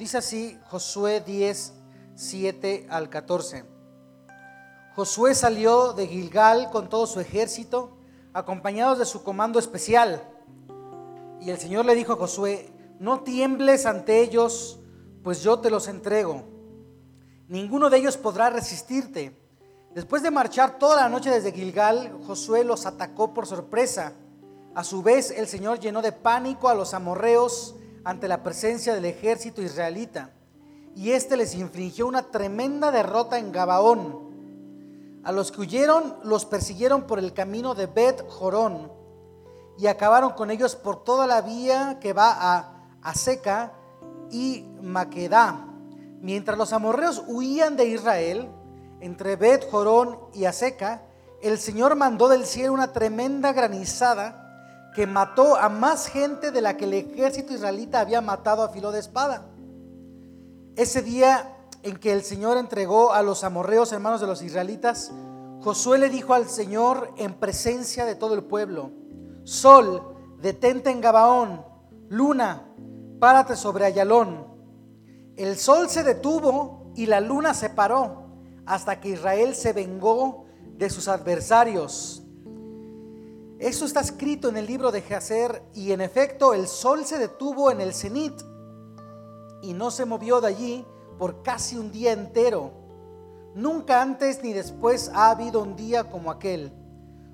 Dice así Josué 10, 7 al 14. Josué salió de Gilgal con todo su ejército, acompañados de su comando especial. Y el Señor le dijo a Josué, no tiembles ante ellos, pues yo te los entrego. Ninguno de ellos podrá resistirte. Después de marchar toda la noche desde Gilgal, Josué los atacó por sorpresa. A su vez, el Señor llenó de pánico a los amorreos ante la presencia del ejército israelita, y éste les infligió una tremenda derrota en Gabaón. A los que huyeron los persiguieron por el camino de Bet Jorón y acabaron con ellos por toda la vía que va a Aseca y Maquedá. Mientras los amorreos huían de Israel, entre Bet Jorón y Aseca, el Señor mandó del cielo una tremenda granizada que mató a más gente de la que el ejército israelita había matado a filo de espada. Ese día en que el Señor entregó a los amorreos hermanos de los israelitas, Josué le dijo al Señor en presencia de todo el pueblo, Sol, detente en Gabaón, luna, párate sobre Ayalón. El sol se detuvo y la luna se paró hasta que Israel se vengó de sus adversarios. Eso está escrito en el libro de Jacer y en efecto el sol se detuvo en el cenit y no se movió de allí por casi un día entero. Nunca antes ni después ha habido un día como aquel.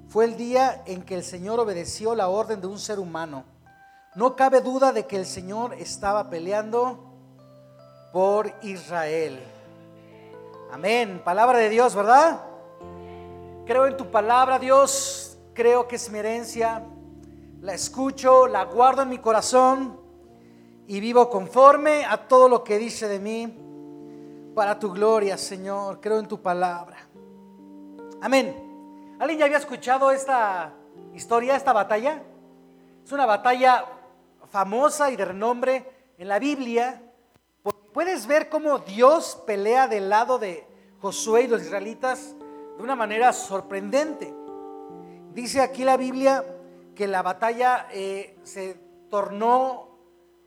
Fue el día en que el Señor obedeció la orden de un ser humano. No cabe duda de que el Señor estaba peleando por Israel. Amén. Palabra de Dios, ¿verdad? Creo en tu palabra, Dios. Creo que es mi herencia. La escucho, la guardo en mi corazón y vivo conforme a todo lo que dice de mí para tu gloria, Señor. Creo en tu palabra. Amén. ¿Alguien ya había escuchado esta historia, esta batalla? Es una batalla famosa y de renombre en la Biblia. Puedes ver cómo Dios pelea del lado de Josué y los israelitas de una manera sorprendente. Dice aquí la Biblia que la batalla eh, se tornó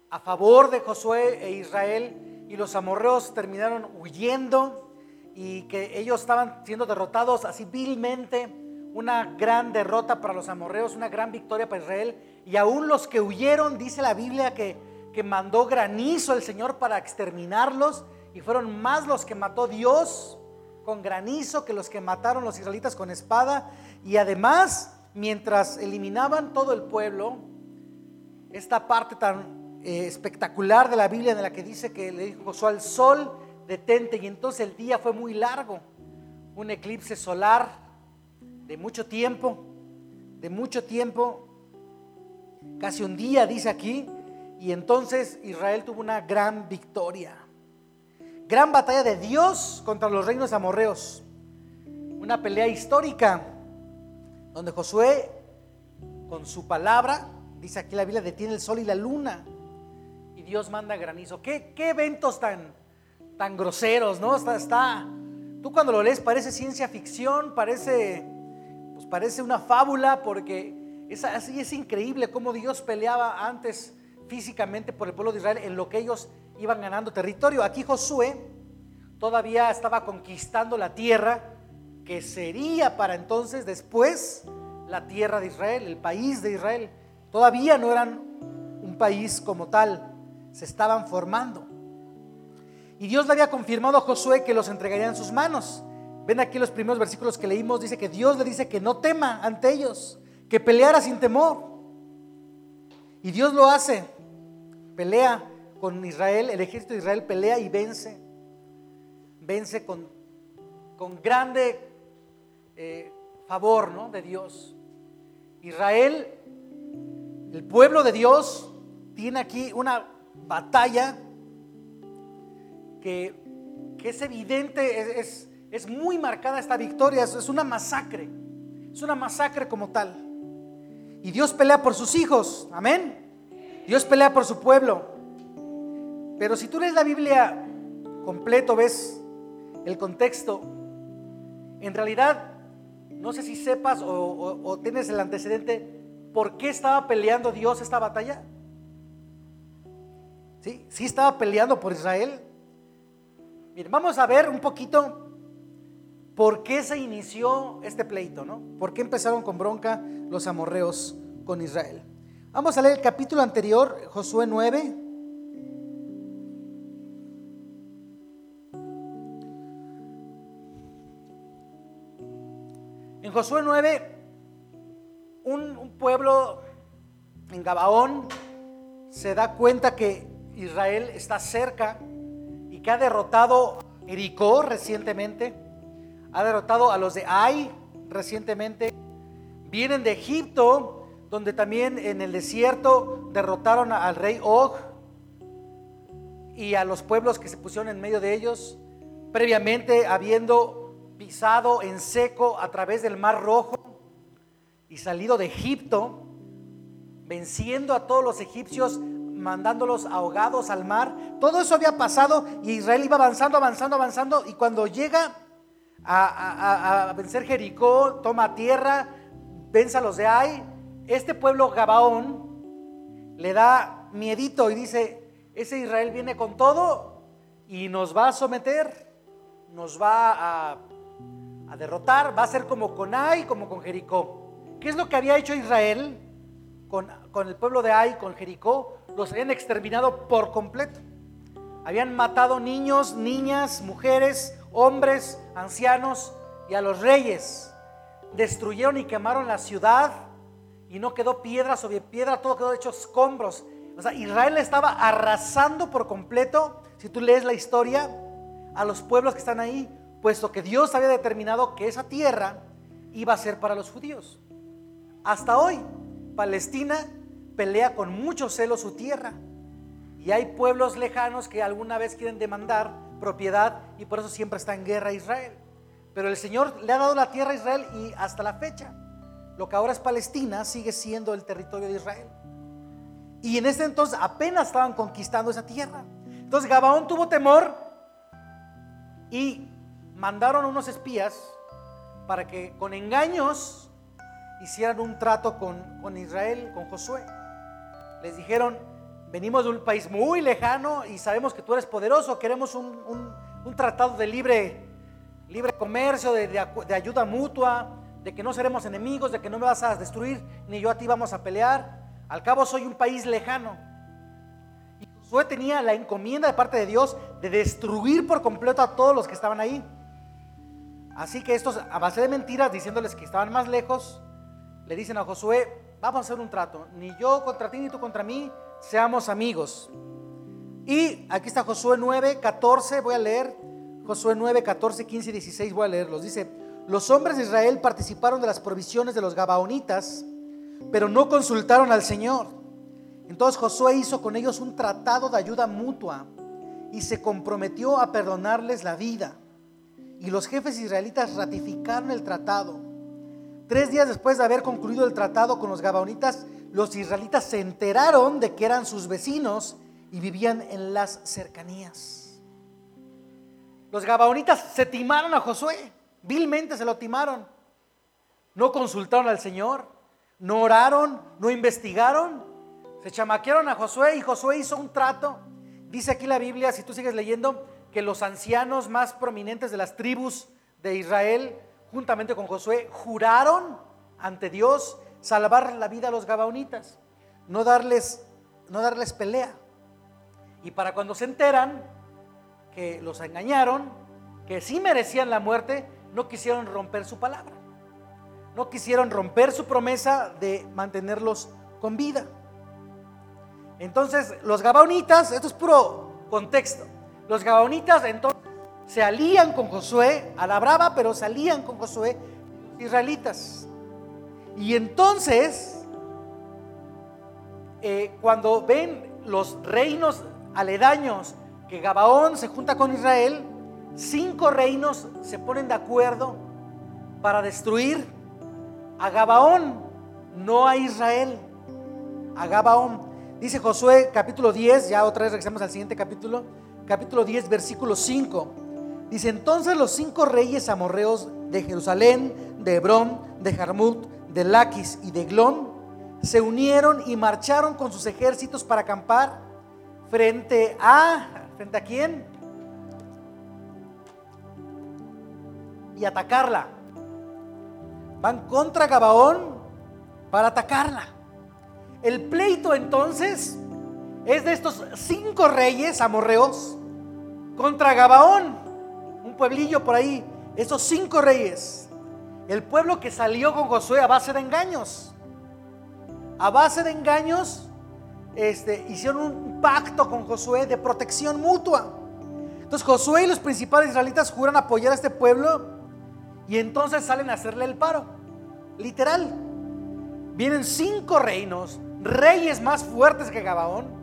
a favor de Josué e Israel y los amorreos terminaron huyendo y que ellos estaban siendo derrotados así vilmente. Una gran derrota para los amorreos, una gran victoria para Israel. Y aún los que huyeron, dice la Biblia que, que mandó granizo el Señor para exterminarlos. Y fueron más los que mató Dios con granizo que los que mataron los israelitas con espada. Y además, mientras eliminaban todo el pueblo, esta parte tan eh, espectacular de la Biblia en la que dice que le dijo Josué al sol, detente, y entonces el día fue muy largo, un eclipse solar de mucho tiempo, de mucho tiempo, casi un día dice aquí, y entonces Israel tuvo una gran victoria, gran batalla de Dios contra los reinos amorreos, una pelea histórica donde Josué con su palabra, dice aquí la Biblia, detiene el sol y la luna Dios manda granizo. ¿Qué, qué eventos tan, tan groseros, ¿no? Está, está, tú cuando lo lees parece ciencia ficción, parece, pues parece una fábula, porque así es increíble cómo Dios peleaba antes físicamente por el pueblo de Israel en lo que ellos iban ganando territorio. Aquí Josué todavía estaba conquistando la tierra que sería para entonces después la tierra de Israel, el país de Israel. Todavía no eran un país como tal se estaban formando. Y Dios le había confirmado a Josué que los entregaría en sus manos. Ven aquí los primeros versículos que leímos, dice que Dios le dice que no tema ante ellos, que peleara sin temor. Y Dios lo hace, pelea con Israel, el ejército de Israel pelea y vence, vence con, con grande eh, favor ¿no? de Dios. Israel, el pueblo de Dios, tiene aquí una batalla que, es evidente, es, es, muy marcada esta victoria, es una masacre, es una masacre como tal. Y Dios pelea por sus hijos, amén. Dios pelea por su pueblo. Pero si tú lees la Biblia completo, ves el contexto, en realidad, no sé si sepas o, tienes el antecedente, ¿por qué estaba peleando Dios esta batalla? ¿Sí? Sí estaba peleando por Israel. Vamos a ver un poquito por qué se inició este pleito, ¿no? ¿Por qué empezaron con bronca los amorreos con Israel? Vamos a leer el capítulo anterior, Josué 9. En Josué 9, un, pueblo en Gabaón se da cuenta que Israel está cerca y que ha derrotado Jericó recientemente, ha derrotado a los de Ai recientemente, vienen de Egipto, donde también en el desierto derrotaron al rey Og y a los pueblos que se pusieron en medio de ellos, previamente habiendo pisado en seco a través del mar rojo y salido de Egipto, venciendo a todos los egipcios, mandándolos ahogados al mar. Todo eso había pasado y Israel iba avanzando, avanzando, avanzando. Y cuando llega a, vencer Jericó, toma tierra, vence a los de Ai, este pueblo Gabaón le da miedito y dice, ese Israel viene con todo y nos va a someter, nos va a, a derrotar, va a ser como con Ai, como con Jericó. ¿Qué es lo que había hecho Israel? con, el pueblo de Ai, con Jericó, los habían exterminado por completo. Habían matado niños, niñas, mujeres, hombres, ancianos y a los reyes. Destruyeron y quemaron la ciudad y no quedó piedra sobre piedra, todo quedó hecho escombros. O sea, Israel estaba arrasando por completo, si tú lees la historia, a los pueblos que están ahí, puesto que Dios había determinado que esa tierra iba a ser para los judíos. Hasta hoy, Palestina pelea con mucho celo su tierra. Y hay pueblos lejanos que alguna vez quieren demandar propiedad y por eso siempre está en guerra Israel. Pero el Señor le ha dado la tierra a Israel y hasta la fecha, lo que ahora es Palestina sigue siendo el territorio de Israel. Y en ese entonces apenas estaban conquistando esa tierra. Entonces Gabaón tuvo temor y mandaron unos espías para que con engaños hicieran un trato con, Israel, con Josué. Les dijeron, venimos de un país muy lejano y sabemos que tú eres poderoso, queremos un, tratado de libre, libre comercio, de, de, ayuda mutua, de que no seremos enemigos, de que no me vas a destruir, ni yo a ti vamos a pelear. Al cabo soy un país lejano. Y Josué tenía la encomienda de parte de Dios de destruir por completo a todos los que estaban ahí. Así que estos, a base de mentiras, diciéndoles que estaban más lejos, le dicen a Josué, vamos a hacer un trato, ni yo contra ti ni tú contra mí, seamos amigos. Y aquí está Josué 9, 14, voy a leer, Josué 9, 14, 15 y 16, voy a leerlos. Dice, los hombres de Israel participaron de las provisiones de los Gabaonitas, pero no consultaron al Señor. Entonces Josué hizo con ellos un tratado de ayuda mutua y se comprometió a perdonarles la vida. Y los jefes israelitas ratificaron el tratado. Tres días después de haber concluido el tratado con los Gabaonitas, los israelitas se enteraron de que eran sus vecinos y vivían en las cercanías. Los Gabaonitas se timaron a Josué, vilmente se lo timaron. No consultaron al Señor, no oraron, no investigaron, se chamaquearon a Josué y Josué hizo un trato. Dice aquí la Biblia, si tú sigues leyendo, que los ancianos más prominentes de las tribus de Israel juntamente con Josué, juraron ante Dios salvar la vida a los gabaonitas, no darles, no darles pelea. Y para cuando se enteran que los engañaron, que sí merecían la muerte, no quisieron romper su palabra. No quisieron romper su promesa de mantenerlos con vida. Entonces, los gabaonitas, esto es puro contexto. Los gabaonitas entonces se alían con Josué, a la brava, pero se alían con Josué, israelitas. Y entonces, eh, cuando ven los reinos aledaños que Gabaón se junta con Israel, cinco reinos se ponen de acuerdo para destruir a Gabaón, no a Israel, a Gabaón. Dice Josué capítulo 10, ya otra vez regresamos al siguiente capítulo, capítulo 10, versículo 5. Dice, entonces los cinco reyes amorreos de Jerusalén, de Hebrón, de Jarmut, de Laquis y de Glón se unieron y marcharon con sus ejércitos para acampar frente a, ¿frente a quién? Y atacarla. Van contra Gabaón para atacarla. El pleito entonces es de estos cinco reyes amorreos contra Gabaón, un pueblillo por ahí, esos cinco reyes. El pueblo que salió con Josué a base de engaños. A base de engaños, este, hicieron un pacto con Josué de protección mutua. Entonces Josué y los principales israelitas juran apoyar a este pueblo y entonces salen a hacerle el paro. Literal. Vienen cinco reinos, reyes más fuertes que Gabaón.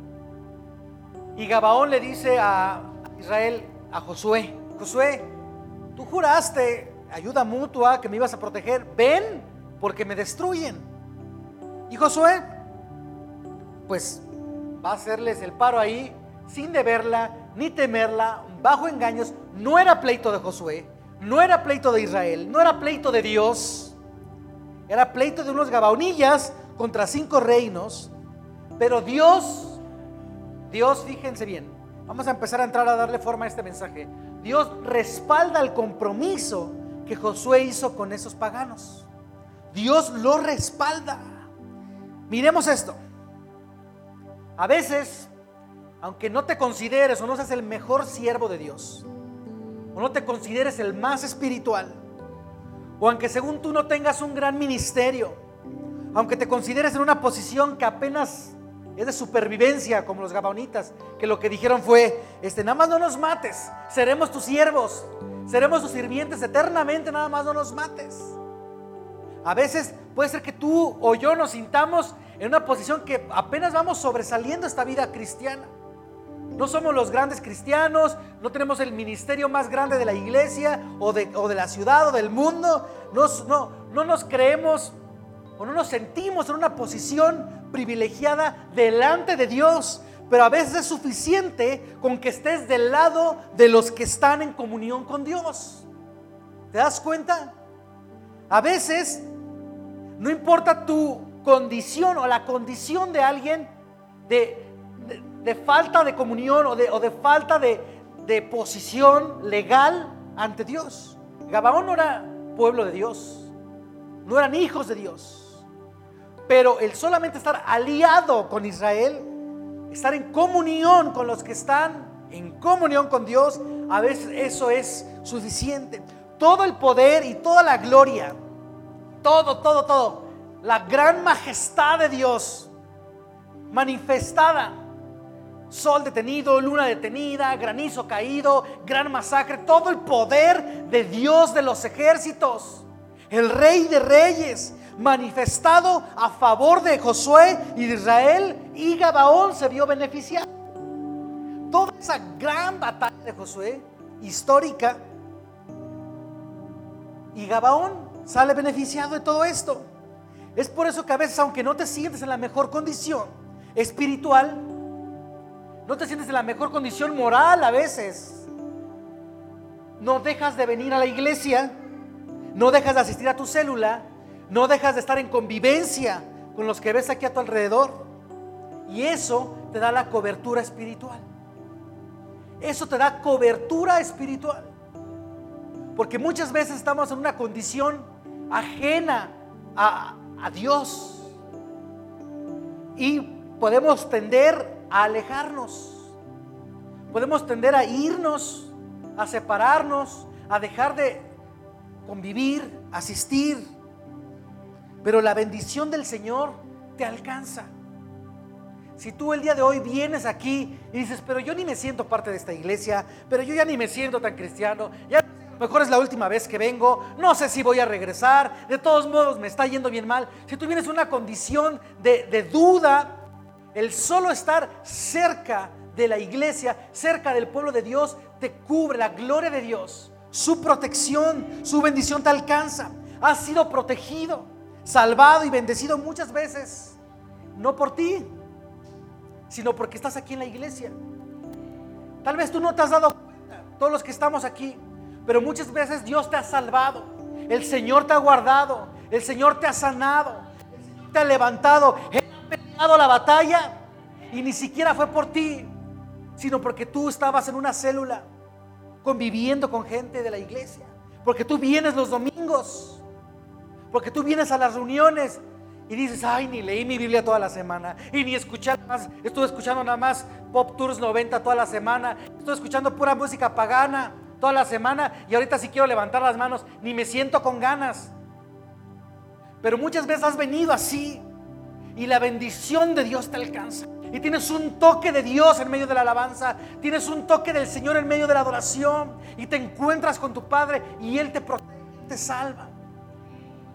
Y Gabaón le dice a Israel, a Josué, Josué, tú juraste ayuda mutua que me ibas a proteger. Ven, porque me destruyen. Y Josué, pues va a hacerles el paro ahí, sin deberla ni temerla, bajo engaños. No era pleito de Josué, no era pleito de Israel, no era pleito de Dios. Era pleito de unos gabaonillas contra cinco reinos. Pero Dios, Dios, fíjense bien, vamos a empezar a entrar a darle forma a este mensaje. Dios respalda el compromiso que Josué hizo con esos paganos. Dios lo respalda. Miremos esto. A veces, aunque no te consideres o no seas el mejor siervo de Dios, o no te consideres el más espiritual, o aunque según tú no tengas un gran ministerio, aunque te consideres en una posición que apenas es de supervivencia, como los gabaonitas, que lo que dijeron fue, este, nada más no nos mates, seremos tus siervos, seremos tus sirvientes eternamente, nada más no nos mates. A veces puede ser que tú o yo nos sintamos en una posición que apenas vamos sobresaliendo esta vida cristiana. No somos los grandes cristianos, no tenemos el ministerio más grande de la iglesia o de, o de la ciudad o del mundo. no, no nos creemos o no nos sentimos en una posición privilegiada delante de Dios. Pero a veces es suficiente con que estés del lado de los que están en comunión con Dios. ¿Te das cuenta? A veces no importa tu condición o la condición de alguien de, falta de comunión o de, falta de, de, posición legal ante Dios. Gabaón no era pueblo de Dios, no eran hijos de Dios, pero el solamente estar aliado con Israel, estar en comunión con los que están en comunión con Dios, a veces eso es suficiente. Todo el poder y toda la gloria, todo, todo, todo la gran majestad de Dios manifestada. Sol detenido, luna detenida, granizo caído, gran masacre, todo el poder de Dios de los ejércitos, el rey de reyes, manifestado a favor de Josué de Israel, y Gabaón se vio beneficiado. Toda esa gran batalla de Josué, histórica, y Gabaón sale beneficiado de todo esto. Es por eso que a veces, aunque no te sientes en la mejor condición espiritual, no te sientes en la mejor condición moral a veces, no dejas de venir a la iglesia, no dejas de asistir a tu célula, no dejas de estar en convivencia con los que ves aquí a tu alrededor. Y eso te da la cobertura espiritual. Eso te da cobertura espiritual. Porque muchas veces estamos en una condición ajena a, a Dios. Y podemos tender a alejarnos. Podemos tender a irnos, a separarnos, a dejar de convivir, asistir. Pero la bendición del Señor te alcanza. Si tú el día de hoy vienes aquí y dices, pero yo ni me siento parte de esta iglesia, pero yo ya ni me siento tan cristiano, ya mejor es la última vez que vengo, no sé si voy a regresar, de todos modos me está yendo bien mal. Si tú vienes en una condición de, duda, el solo estar cerca de la iglesia, cerca del pueblo de Dios, te cubre la gloria de Dios. Su protección, su bendición te alcanza. Has sido protegido, salvado y bendecido muchas veces. No por ti, sino porque estás aquí en la iglesia. Tal vez tú no te has dado cuenta, todos los que estamos aquí, pero muchas veces Dios te ha salvado. El Señor te ha guardado. El Señor te ha sanado. te ha levantado. Él ha peleado la batalla y ni siquiera fue por ti. sino porque tú estabas en una célula conviviendo con gente de la iglesia, porque tú vienes los domingos, porque tú vienes a las reuniones y dices, ay, ni leí mi Biblia toda la semana, y ni escuché más, estuve escuchando nada más Pop Tours 90 toda la semana, estuve escuchando pura música pagana toda la semana, y ahorita si quiero levantar las manos, ni me siento con ganas. Pero muchas veces has venido así, y la bendición de Dios te alcanza. Y tienes un toque de Dios en medio de la alabanza. Tienes un toque del Señor en medio de la adoración. Y te encuentras con tu Padre y Él te protege, te salva.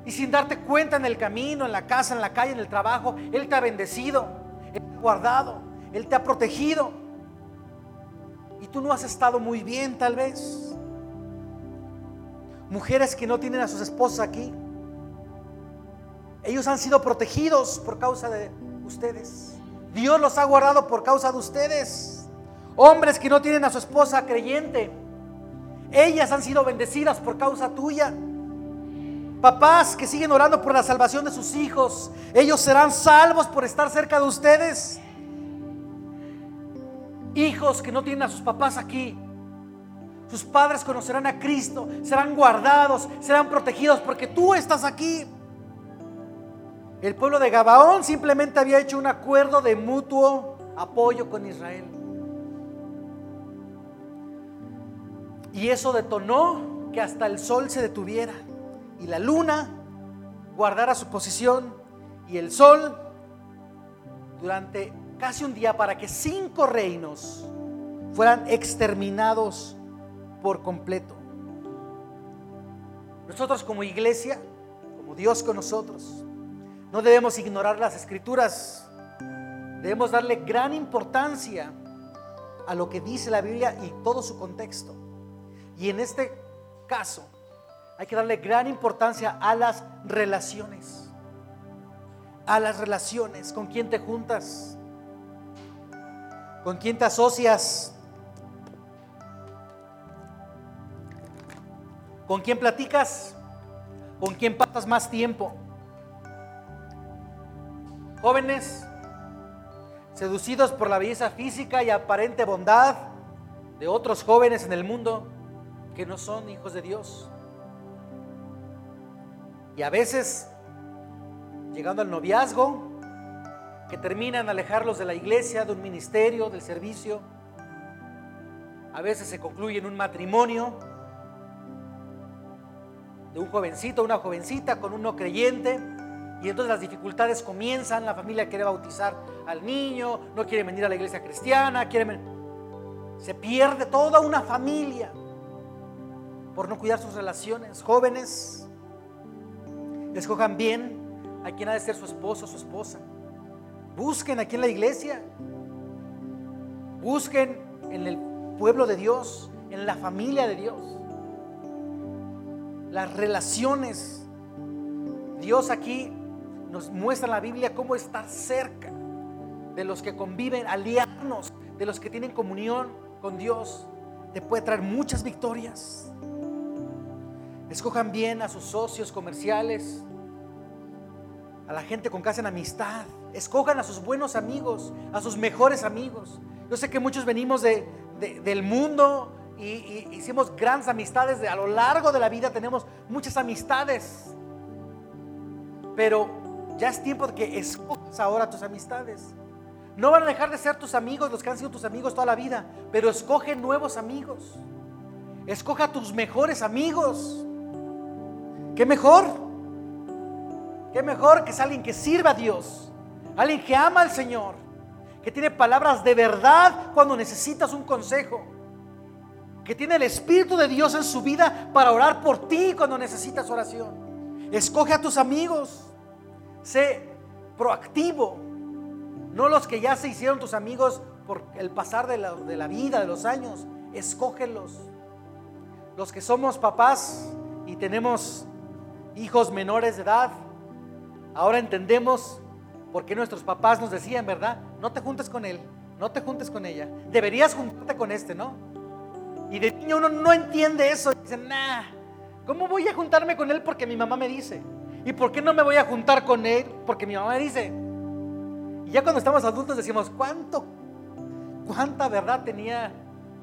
Y sin darte cuenta en el camino, en la casa, en la calle, en el trabajo, Él te ha bendecido, Él te ha guardado, Él te ha protegido. Y tú no has estado muy bien tal vez. Mujeres que no tienen a sus esposas aquí. Ellos han sido protegidos por causa de ustedes. Dios los ha guardado por causa de ustedes. Hombres que no tienen a su esposa creyente. Ellas han sido bendecidas por causa tuya. Papás que siguen orando por la salvación de sus hijos, ellos serán salvos por estar cerca de ustedes. Hijos que no tienen a sus papás aquí, sus padres conocerán a Cristo, serán guardados, serán protegidos porque tú estás aquí. El pueblo de Gabaón simplemente había hecho un acuerdo de mutuo apoyo con Israel. Y eso detonó que hasta el sol se detuviera y la luna guardara su posición y el sol durante casi un día para que cinco reinos fueran exterminados por completo. Nosotros como iglesia, como Dios con nosotros, no debemos ignorar las escrituras, debemos darle gran importancia a lo que dice la Biblia y todo su contexto. Y en este caso, hay que darle gran importancia a las relaciones. A las relaciones, con quién te juntas, con quién te asocias, con quién platicas, con quién pasas más tiempo. Jóvenes, seducidos por la belleza física y aparente bondad de otros jóvenes en el mundo que no son hijos de Dios. Y a veces, llegando al noviazgo, que terminan alejarlos de la iglesia, de un ministerio, del servicio. A veces se concluye en un matrimonio de un jovencito, una jovencita con un no creyente. Y entonces las dificultades comienzan, la familia quiere bautizar al niño, no quiere venir a la iglesia cristiana, quiere... Se pierde toda una familia por no cuidar sus relaciones. Jóvenes, Escojan bien a quien ha de ser su esposo o su esposa. Busquen aquí en la iglesia. Busquen en el pueblo de Dios, en la familia de Dios. Las relaciones. Dios aquí nos muestra la Biblia cómo estar cerca de los que conviven, aliarnos, de los que tienen comunión con Dios. Te puede traer muchas victorias. Escojan bien a sus socios comerciales, a la gente con que hacen amistad. Escojan a sus buenos amigos, a sus mejores amigos. Yo sé que muchos venimos de, del mundo y, hicimos grandes amistades a lo largo de la vida, tenemos muchas amistades. Pero ya es tiempo de que escojas ahora tus amistades. No van a dejar de ser tus amigos los que han sido tus amigos toda la vida, pero escoge nuevos amigos. Escoja tus mejores amigos. ¿Qué mejor? ¿Qué mejor que es alguien que sirva a Dios? Alguien que ama al Señor, que tiene palabras de verdad cuando necesitas un consejo, que tiene el Espíritu de Dios en su vida para orar por ti cuando necesitas oración. Escoge a tus amigos, sé proactivo, no los que ya se hicieron tus amigos por el pasar de la, de la vida, de los años, escógelos. Los que somos papás y tenemos hijos menores de edad, ahora entendemos por qué nuestros papás nos decían, ¿verdad? No te juntes con él, no te juntes con ella. Deberías juntarte con este, ¿no? Y de niño uno no entiende eso. Dice, nah, ¿cómo voy a juntarme con él porque mi mamá me dice? ¿Y por qué no me voy a juntar con él porque mi mamá me dice? Y ya cuando estamos adultos decimos, ¿cuánto? cuánta verdad tenía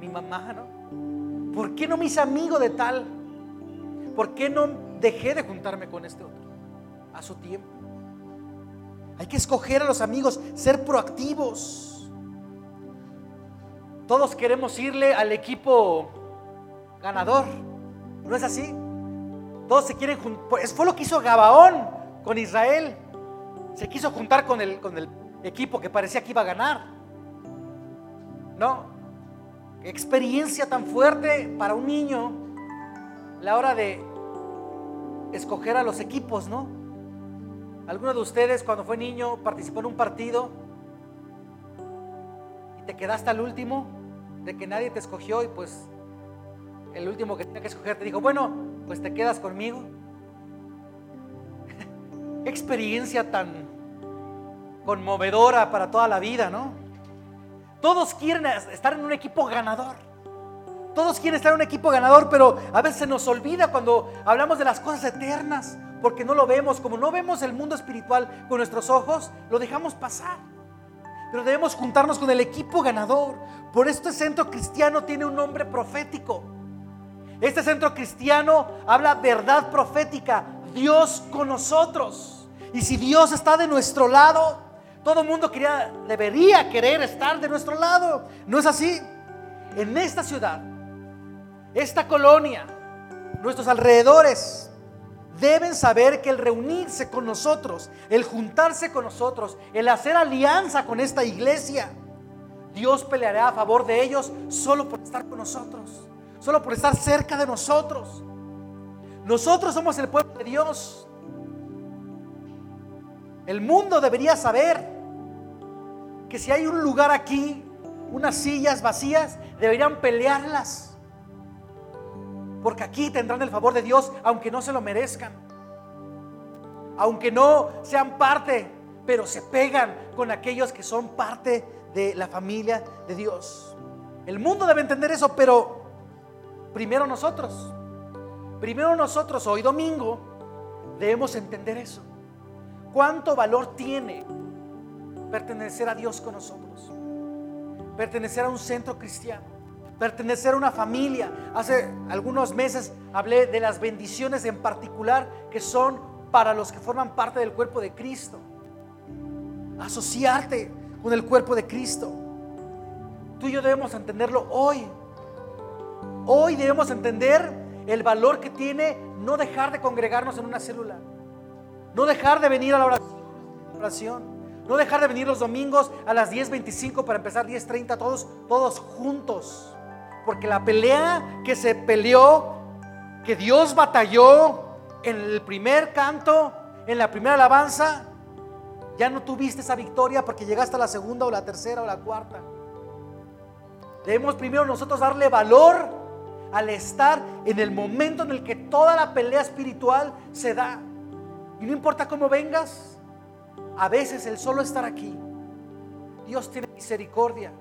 mi mamá, ¿no? ¿Por qué no me hice amigo de tal? ¿Por qué no dejé de juntarme con este otro a su tiempo? Hay que escoger a los amigos, ser proactivos. Todos queremos irle al equipo ganador. ¿No es así? Todos se quieren juntar. Pues, fue lo que hizo Gabaón con Israel. Se quiso juntar con el, con el equipo que parecía que iba a ganar. No. Experiencia tan fuerte para un niño la hora de escoger a los equipos, ¿no? ¿Alguno de ustedes cuando fue niño participó en un partido y te quedaste al último de que nadie te escogió y pues el último que tenía que escoger te dijo, bueno, pues te quedas conmigo? Experiencia tan conmovedora para toda la vida, ¿no? Todos quieren estar en un equipo ganador. Todos quieren estar en un equipo ganador, pero a veces se nos olvida cuando hablamos de las cosas eternas, porque no lo vemos. Como no vemos el mundo espiritual con nuestros ojos, lo dejamos pasar. Pero debemos juntarnos con el equipo ganador. Por este centro cristiano tiene un nombre profético. Este centro cristiano habla verdad profética, Dios con nosotros. Y si Dios está de nuestro lado, todo el mundo quería, debería querer estar de nuestro lado. ¿No es así? En esta ciudad, esta colonia, nuestros alrededores, deben saber que el reunirse con nosotros, el juntarse con nosotros, el hacer alianza con esta iglesia, Dios peleará a favor de ellos solo por estar con nosotros, solo por estar cerca de nosotros. Nosotros somos el pueblo de Dios. El mundo debería saber que si hay un lugar aquí, unas sillas vacías, deberían pelearlas. Porque aquí tendrán el favor de Dios, aunque no se lo merezcan. Aunque no sean parte, pero se pegan con aquellos que son parte de la familia de Dios. El mundo debe entender eso, pero primero nosotros. Primero nosotros, hoy domingo, debemos entender eso. ¿Cuánto valor tiene pertenecer a Dios con nosotros, pertenecer a un centro cristiano, pertenecer a una familia. Hace algunos meses hablé de las bendiciones en particular que son para los que forman parte del cuerpo de Cristo. Asociarte con el cuerpo de Cristo. Tú y yo debemos entenderlo hoy. Hoy debemos entender el valor que tiene no dejar de congregarnos en una célula. No dejar de venir a la oración. No dejar de venir los domingos a las 10.25 para empezar 10.30 todos, todos juntos. Porque la pelea que se peleó, que Dios batalló en el primer canto, en la primera alabanza, ya no tuviste esa victoria porque llegaste a la segunda o la tercera o la cuarta. Debemos primero nosotros darle valor al estar en el momento en el que toda la pelea espiritual se da. Y no importa cómo vengas, a veces el solo estar aquí, Dios tiene misericordia.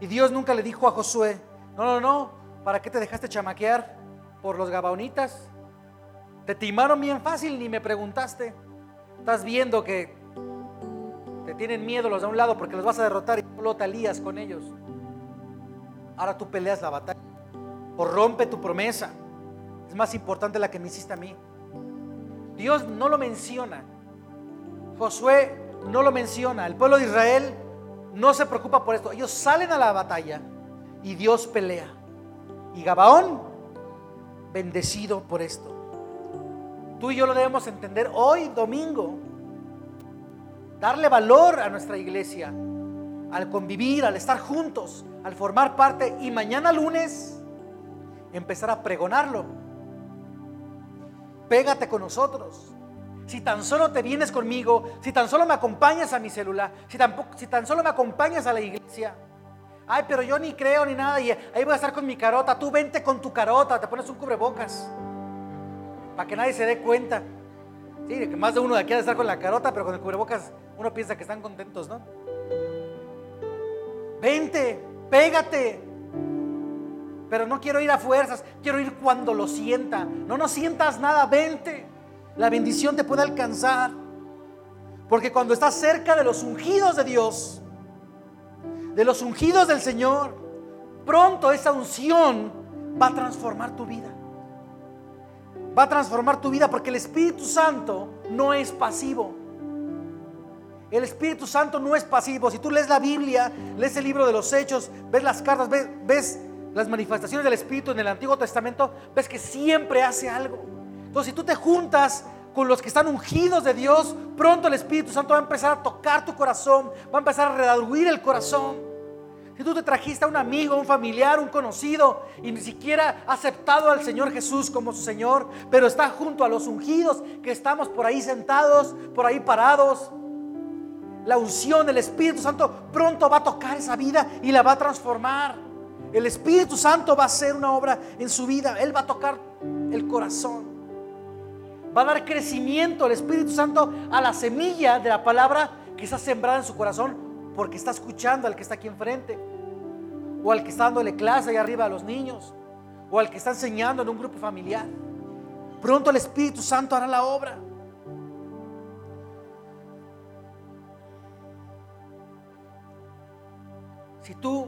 Y Dios nunca le dijo a Josué, no, no, no, ¿para qué te dejaste chamaquear por los gabaonitas? Te timaron bien fácil, ni me preguntaste. Estás viendo que te tienen miedo los de un lado porque los vas a derrotar y solo te alías con ellos. Ahora tú peleas la batalla o rompe tu promesa. Es más importante la que me hiciste a mí. Dios no lo menciona. Josué no lo menciona. El pueblo de Israel no se preocupa por esto. Ellos salen a la batalla y Dios pelea. Y Gabaón, bendecido por esto. Tú y yo lo debemos entender hoy, domingo. Darle valor a nuestra iglesia, al convivir, al estar juntos, al formar parte. Y mañana lunes, empezar a pregonarlo. Pégate con nosotros. Si tan solo te vienes conmigo, si tan solo me acompañas a mi celular, si, si tan solo me acompañas a la iglesia. Ay, pero yo ni creo ni nada y ahí voy a estar con mi carota. Tú vente con tu carota, te pones un cubrebocas para que nadie se dé cuenta. Sí, que más de uno de aquí ha de estar con la carota, pero con el cubrebocas uno piensa que están contentos, ¿no? Vente, pégate. Pero no quiero ir a fuerzas, quiero ir cuando lo sienta. No, no sientas nada, vente la bendición te puede alcanzar. Porque cuando estás cerca de los ungidos de Dios, de los ungidos del Señor, pronto esa unción va a transformar tu vida. Va a transformar tu vida porque el Espíritu Santo no es pasivo. El Espíritu Santo no es pasivo. Si tú lees la Biblia, lees el libro de los Hechos, ves las cartas, ves, ves las manifestaciones del Espíritu en el Antiguo Testamento, ves que siempre hace algo. Entonces, si tú te juntas con los que están ungidos de Dios, pronto el Espíritu Santo va a empezar a tocar tu corazón, va a empezar a redarguir el corazón. Si tú te trajiste a un amigo, un familiar, un conocido y ni siquiera ha aceptado al Señor Jesús como su Señor, pero está junto a los ungidos que estamos por ahí sentados, por ahí parados, la unción del Espíritu Santo pronto va a tocar esa vida y la va a transformar. El Espíritu Santo va a hacer una obra en su vida. Él va a tocar el corazón. Va a dar crecimiento el Espíritu Santo a la semilla de la palabra que está sembrada en su corazón porque está escuchando al que está aquí enfrente. O al que está dándole clase ahí arriba a los niños. O al que está enseñando en un grupo familiar. Pronto el Espíritu Santo hará la obra. si tú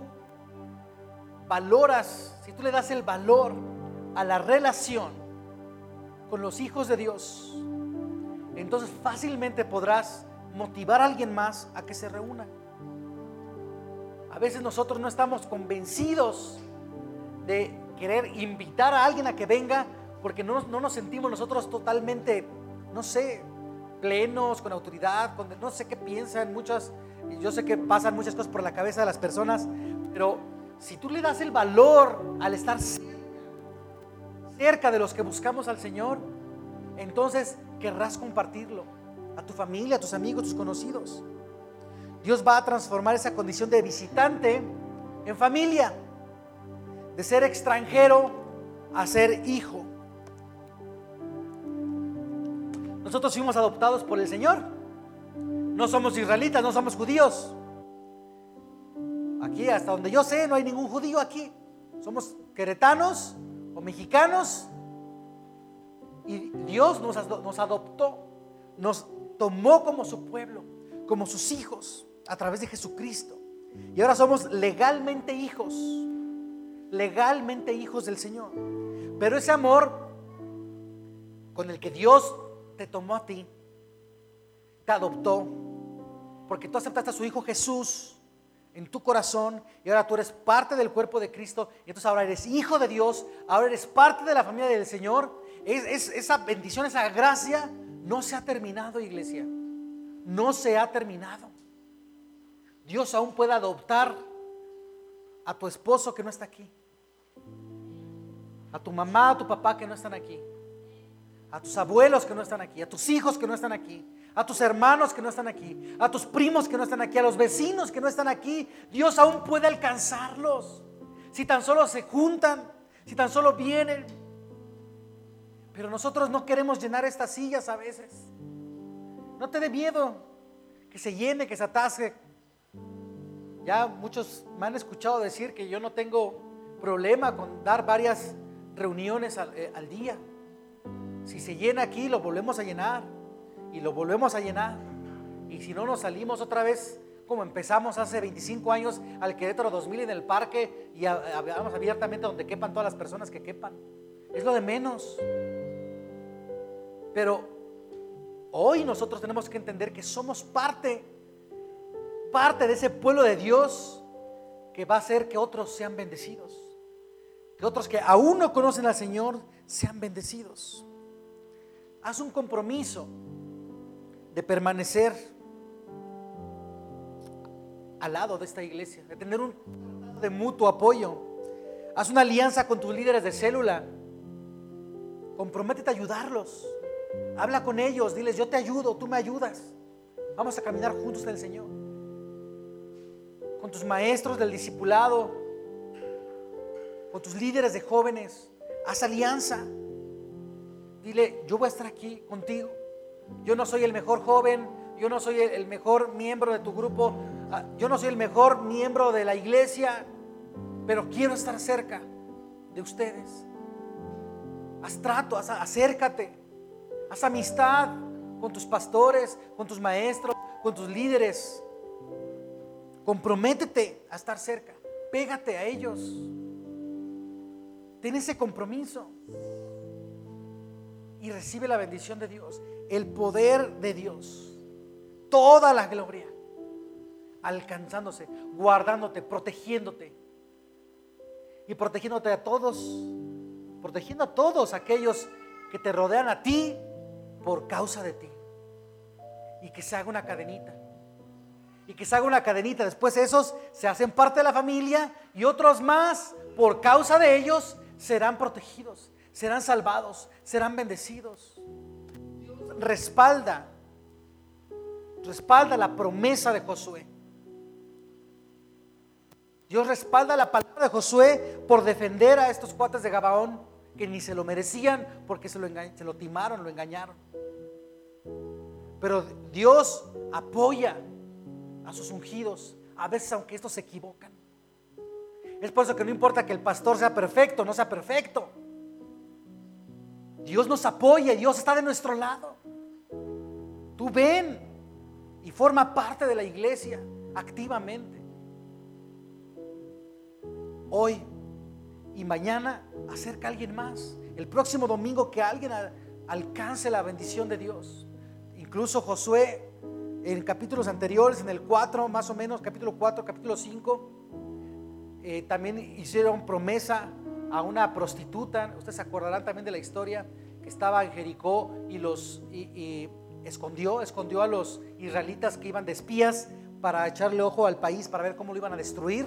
valoras, si tú le das el valor a la relación con los hijos de Dios, entonces fácilmente podrás motivar a alguien más a que se reúna. A veces nosotros no estamos convencidos de querer invitar a alguien a que venga porque no, nos sentimos nosotros totalmente, no sé, plenos, con autoridad, con, no sé qué piensan muchas yo sé que pasan muchas cosas por la cabeza de las personas, pero si tú le das el valor al estar cerca de los que buscamos al Señor, entonces querrás compartirlo a tu familia, a tus amigos, a tus conocidos. Dios va a transformar esa condición de visitante en familia, de ser extranjero a ser hijo. Nosotros fuimos adoptados por el Señor. No somos israelitas, no somos judíos. Aquí, hasta donde yo sé, no hay ningún judío aquí. Somos queretanos o mexicanos. Y Dios nos, adoptó, nos tomó como su pueblo, como sus hijos, a través de Jesucristo. Y ahora somos legalmente hijos, legalmente hijos del Señor. Pero ese amor con el que Dios te tomó a ti, te adoptó, porque tú aceptaste a su Hijo Jesús en tu corazón y ahora tú eres parte del cuerpo de Cristo y entonces ahora eres hijo de Dios, ahora eres parte de la familia del Señor. Es, esa bendición, esa gracia no se ha terminado, iglesia. No se ha terminado. Dios aún puede adoptar a tu esposo que no está aquí, a tu mamá, a tu papá que no están aquí, a tus abuelos que no están aquí, a tus hijos que no están aquí, a tus hermanos que no están aquí, a tus primos que no están aquí, a los vecinos que no están aquí. Dios aún puede alcanzarlos. Si tan solo se juntan, si tan solo vienen. Pero nosotros no queremos llenar estas sillas a veces. No te dé miedo que se llene, que se atasque. Ya muchos me han escuchado decir que yo no tengo problema con dar varias reuniones al, eh, al día. Si se llena aquí, lo volvemos a llenar y lo volvemos a llenar. Y si no nos salimos otra vez, como empezamos hace 25 años al Querétaro 2000 en el parque y hablamos abiertamente donde quepan todas las personas que quepan. Es lo de menos. Pero hoy nosotros tenemos que entender que somos parte, parte de ese pueblo de Dios que va a hacer que otros sean bendecidos. Que otros que aún no conocen al Señor sean bendecidos. Haz un compromiso de permanecer al lado de esta iglesia, de tener un de mutuo apoyo. Haz una alianza con tus líderes de célula. Comprométete a ayudarlos. Habla con ellos, diles, yo te ayudo, tú me ayudas. Vamos a caminar juntos en el Señor. Con tus maestros del discipulado, con tus líderes de jóvenes, haz alianza. Dile, yo voy a estar aquí contigo. Yo no soy el mejor joven, yo no soy el mejor miembro de tu grupo, ah, yo no soy el mejor miembro de la iglesia, pero quiero estar cerca de ustedes. Haz trato, acércate, haz amistad con tus pastores, con tus maestros, con tus líderes. Comprométete a estar cerca. Pégate a ellos. Ten ese compromiso. Y recibe la bendición de Dios, el poder de Dios, toda la gloria, alcanzándose, guardándote, protegiéndote. Y protegiéndote a todos, protegiendo a todos aquellos que te rodean a ti por causa de ti. Y que se haga una cadenita. Y que se haga una cadenita. Después esos se hacen parte de la familia y otros más, por causa de ellos, serán protegidos, serán salvados, serán bendecidos. Respalda, respalda la promesa de Josué. Dios respalda la palabra de Josué por defender a estos cuates de Gabaón que ni se lo merecían porque se lo, se lo timaron, lo engañaron. Pero Dios apoya a sus ungidos, a veces aunque estos se equivocan. Es por eso que no importa que el pastor sea perfecto, no sea perfecto. Dios nos apoya, Dios está de nuestro lado. Tú ven y forma parte de la iglesia activamente. Hoy y mañana acerca a alguien más. El próximo domingo que alguien alcance la bendición de Dios. Incluso Josué en capítulos anteriores, en el 4 más o menos, capítulo 4, capítulo 5, eh, también hicieron promesa a una prostituta. Ustedes se acordarán también de la historia que estaba en Jericó y los escondió, escondió a los israelitas que iban de espías para echarle ojo al país para ver cómo lo iban a destruir.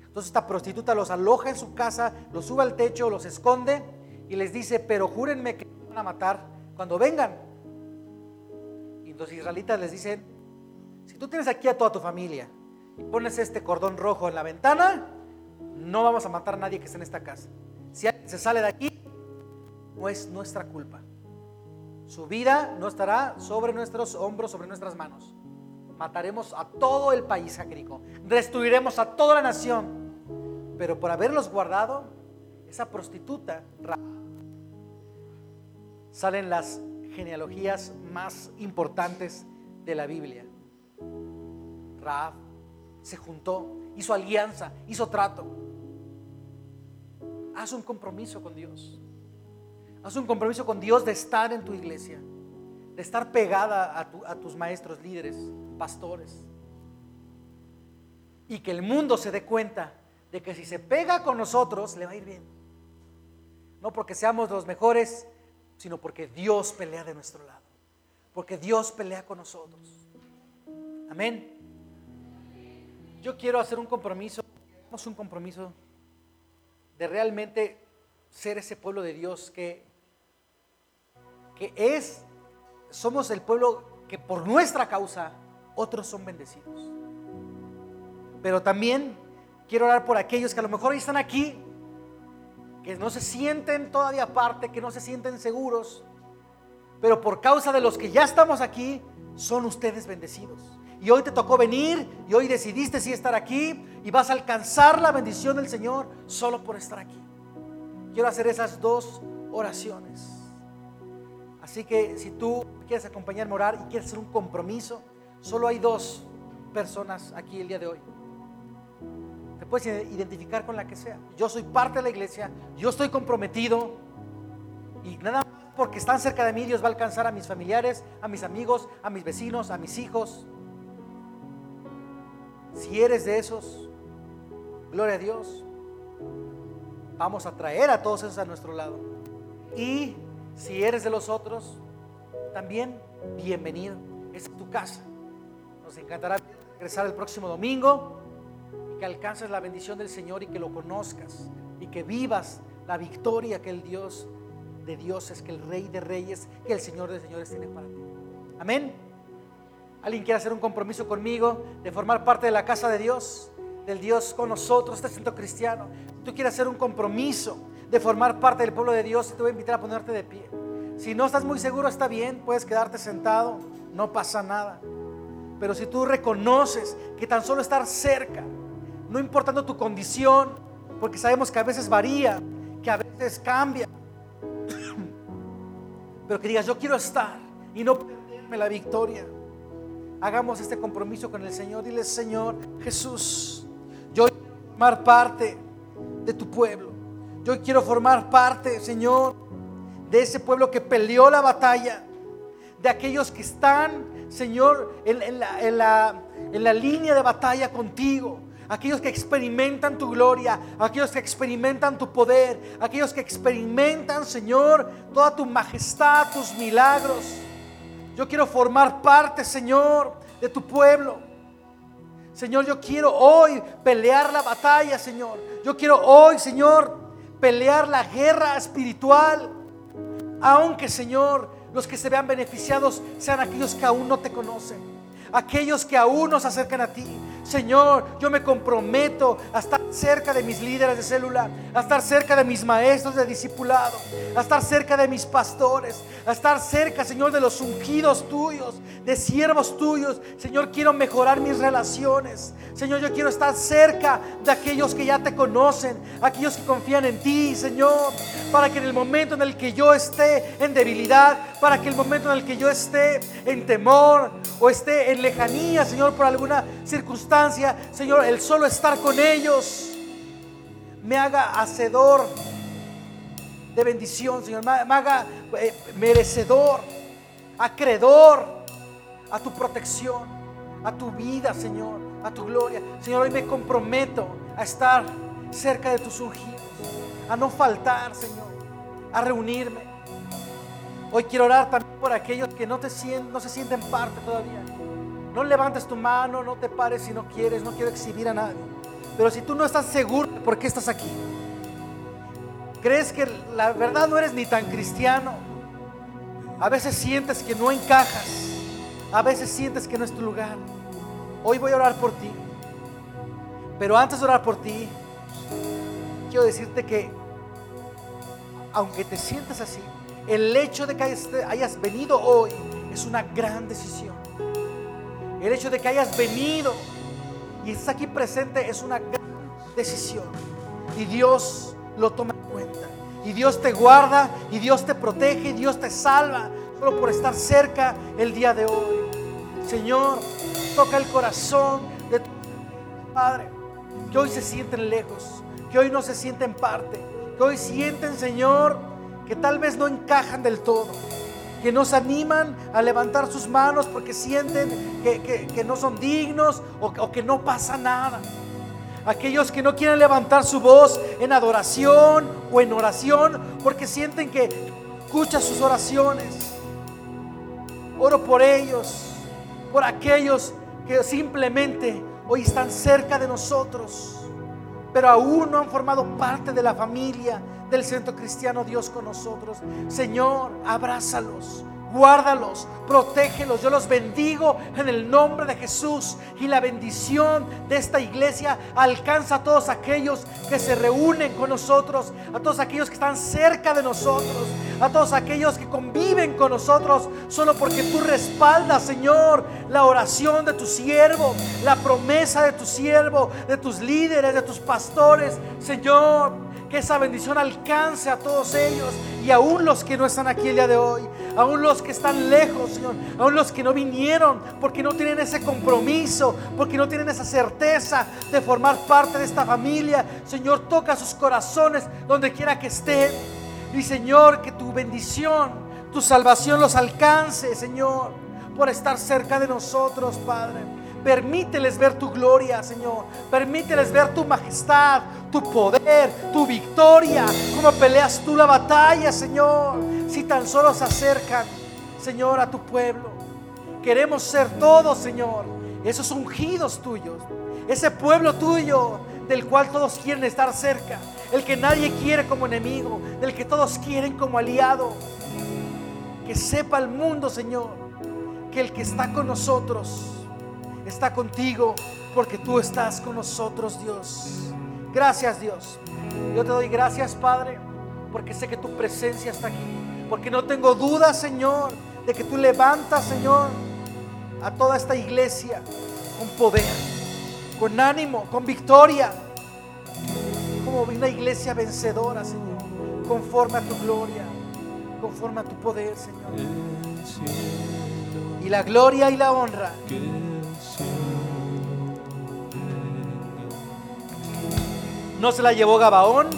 Entonces esta prostituta los aloja en su casa, los sube al techo, los esconde y les dice, pero júrenme que van a matar cuando vengan. Y los israelitas les dicen, si tú tienes aquí a toda tu familia y pones este cordón rojo en la ventana, no vamos a matar a nadie que esté en esta casa. Si alguien se sale de aquí, no es nuestra culpa. Su vida no estará sobre nuestros hombros, sobre nuestras manos. Mataremos a todo el país agrícola. Destruiremos a toda la nación pero por haberlos guardado, esa prostituta, salen las genealogías más importantes de la Biblia. Raab se juntó, hizo alianza, hizo trato. Haz un compromiso con Dios. Haz un compromiso con Dios de estar en tu iglesia, de estar pegada a, tus maestros, líderes, pastores. Y que el mundo se dé cuenta de que si se pega con nosotros, le va a ir bien. No porque seamos los mejores, sino porque Dios pelea de nuestro lado. Porque Dios pelea con nosotros. Amén. Yo quiero hacer un compromiso, un compromiso de realmente ser ese pueblo de Dios que, que es, somos el pueblo que por nuestra causa otros son bendecidos. Pero también Quiero orar por aquellos que a lo mejor están aquí, que no se sienten todavía aparte, que no se sienten seguros, pero por causa de los que ya estamos aquí, son ustedes bendecidos. Y hoy te tocó venir y hoy decidiste sí estar aquí y vas a alcanzar la bendición del Señor solo por estar aquí. Quiero hacer esas dos oraciones. Así que si tú quieres acompañarme a orar y quieres hacer un compromiso, solo hay dos personas aquí el día de hoy puedes identificar con la que sea. Yo soy parte de la iglesia, yo estoy comprometido y nada más porque están cerca de mí Dios va a alcanzar a mis familiares, a mis amigos, a mis vecinos, a mis hijos. Si eres de esos, gloria a Dios, vamos a traer a todos esos a nuestro lado. Y si eres de los otros, también bienvenido. es tu casa. Nos encantará regresar el próximo domingo que alcances la bendición del Señor y que lo conozcas y que vivas la victoria que el Dios de dioses, que el Rey de Reyes, que el Señor de Señores tiene para ti. Amén. ¿Alguien quiere hacer un compromiso conmigo de formar parte de la casa de Dios? Del Dios con nosotros, este centro cristiano. Tú quieres hacer un compromiso de formar parte del pueblo de Dios te voy a invitar a ponerte de pie. Si no estás muy seguro, está bien, puedes quedarte sentado, no pasa nada. Pero si tú reconoces que tan solo estar cerca no importando tu condición, porque sabemos que a veces varía, que a veces cambia, pero que digas, yo quiero estar y no perderme la victoria. hagamos este compromiso con el Señor. Dile, Señor Jesús, yo quiero formar parte de tu pueblo. Yo quiero formar parte, Señor, de ese pueblo que peleó la batalla, de aquellos que están, Señor, en, la, línea de batalla contigo aquellos que experimentan tu gloria, aquellos que experimentan tu poder, aquellos que experimentan, Señor, toda tu majestad, tus milagros. Yo quiero formar parte, Señor, de tu pueblo. Señor, yo quiero hoy pelear la batalla, Señor. Yo quiero hoy, Señor, pelear la guerra espiritual. Aunque, Señor, los que se vean beneficiados sean aquellos que aún no te conocen. Aquellos que aún nos acercan a ti. Señor, yo me comprometo a estar cerca de mis líderes de célula, a estar cerca de mis maestros de discipulado, a estar cerca de mis pastores, a estar cerca, Señor, de los ungidos tuyos, de siervos tuyos. Señor, quiero mejorar mis relaciones. Señor, yo quiero estar cerca de aquellos que ya te conocen, aquellos que confían en ti, Señor, para que en el momento en el que yo esté en debilidad, para que el momento en el que yo esté en temor o esté en lejanía, Señor, por alguna circunstancia, Señor, el solo estar con ellos me haga hacedor de bendición, Señor, me haga eh, merecedor, acreedor a tu protección, a tu vida, Señor, a tu gloria. Señor, hoy me comprometo a estar cerca de tus ungidos, a no faltar, Señor, a reunirme. Hoy quiero orar también por aquellos que no, te sienten, no se sienten parte todavía no levantes tu mano, no te pares si no quieres, no quiero exhibir a nadie. Pero si tú no estás seguro de por qué estás aquí, crees que la verdad no eres ni tan cristiano, a veces sientes que no encajas, a veces sientes que no es tu lugar. Hoy voy a orar por ti. Pero antes de orar por ti, quiero decirte que aunque te sientas así, el hecho de que hayas venido hoy es una gran decisión. El hecho de que hayas venido y estás aquí presente es una gran decisión. Y Dios lo toma en cuenta. Y Dios te guarda, y Dios te protege, y Dios te salva solo por estar cerca el día de hoy. Señor, toca el corazón de tu Padre, que hoy se sienten lejos, que hoy no se sienten parte, que hoy sienten, Señor, que tal vez no encajan del todo que nos animan a levantar sus manos porque sienten que, no son dignos o, o que no pasa nada. Aquellos que no quieren levantar su voz en adoración o en oración porque sienten que escucha sus oraciones. Oro por ellos, por aquellos que simplemente hoy están cerca de nosotros, pero aún no han formado parte de la familia del Centro Cristiano Dios con nosotros. Señor, abrázalos, guárdalos, protégelos. Yo los bendigo en el nombre de Jesús. Y la bendición de esta iglesia alcanza a todos aquellos que se reúnen con nosotros, a todos aquellos que están cerca de nosotros, a todos aquellos que conviven con nosotros, solo porque tú respaldas, Señor, la oración de tu siervo, la promesa de tu siervo, de tus líderes, de tus pastores, Señor que esa bendición alcance a todos ellos y aún los que no están aquí el día de hoy, aún los que están lejos, Señor, aún los que no vinieron porque no tienen ese compromiso, porque no tienen esa certeza de formar parte de esta familia. Señor, toca sus corazones donde quiera que estén. Y Señor, que tu bendición, tu salvación los alcance, Señor, por estar cerca de nosotros, Padre. Permíteles ver tu gloria, Señor. Permíteles ver tu majestad, tu poder, tu victoria. Cómo peleas tú la batalla, Señor. Si tan solo se acercan, Señor, a tu pueblo. Queremos ser todos, Señor. Esos ungidos tuyos. Ese pueblo tuyo del cual todos quieren estar cerca. El que nadie quiere como enemigo. Del que todos quieren como aliado. Que sepa el mundo, Señor, que el que está con nosotros está contigo porque tú estás con nosotros, Dios. Gracias, Dios. Yo te doy gracias, Padre, porque sé que tu presencia está aquí. Porque no tengo duda, Señor, de que tú levantas, Señor, a toda esta iglesia con poder, con ánimo, con victoria. Como una iglesia vencedora, Señor, conforme a tu gloria, conforme a tu poder, Señor. y la gloria y la honra. No se la llevó Gabaón,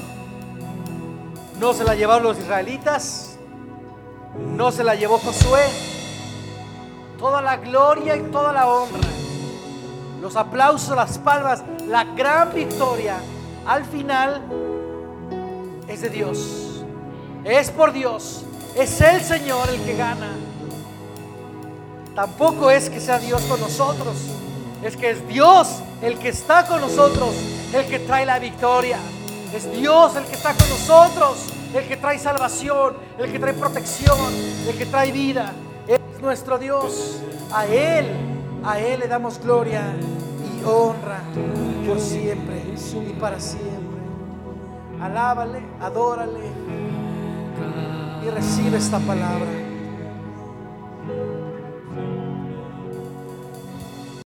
no se la llevaron los israelitas, no se la llevó Josué. Toda la gloria y toda la honra, los aplausos, las palmas, la gran victoria, al final es de Dios. Es por Dios. Es el Señor el que gana. Tampoco es que sea Dios con nosotros. Es que es Dios el que está con nosotros, el que trae la victoria. Es Dios el que está con nosotros, el que trae salvación, el que trae protección, el que trae vida. Es nuestro Dios. A Él, a Él le damos gloria y honra por siempre y para siempre. Alábale, adórale y recibe esta palabra.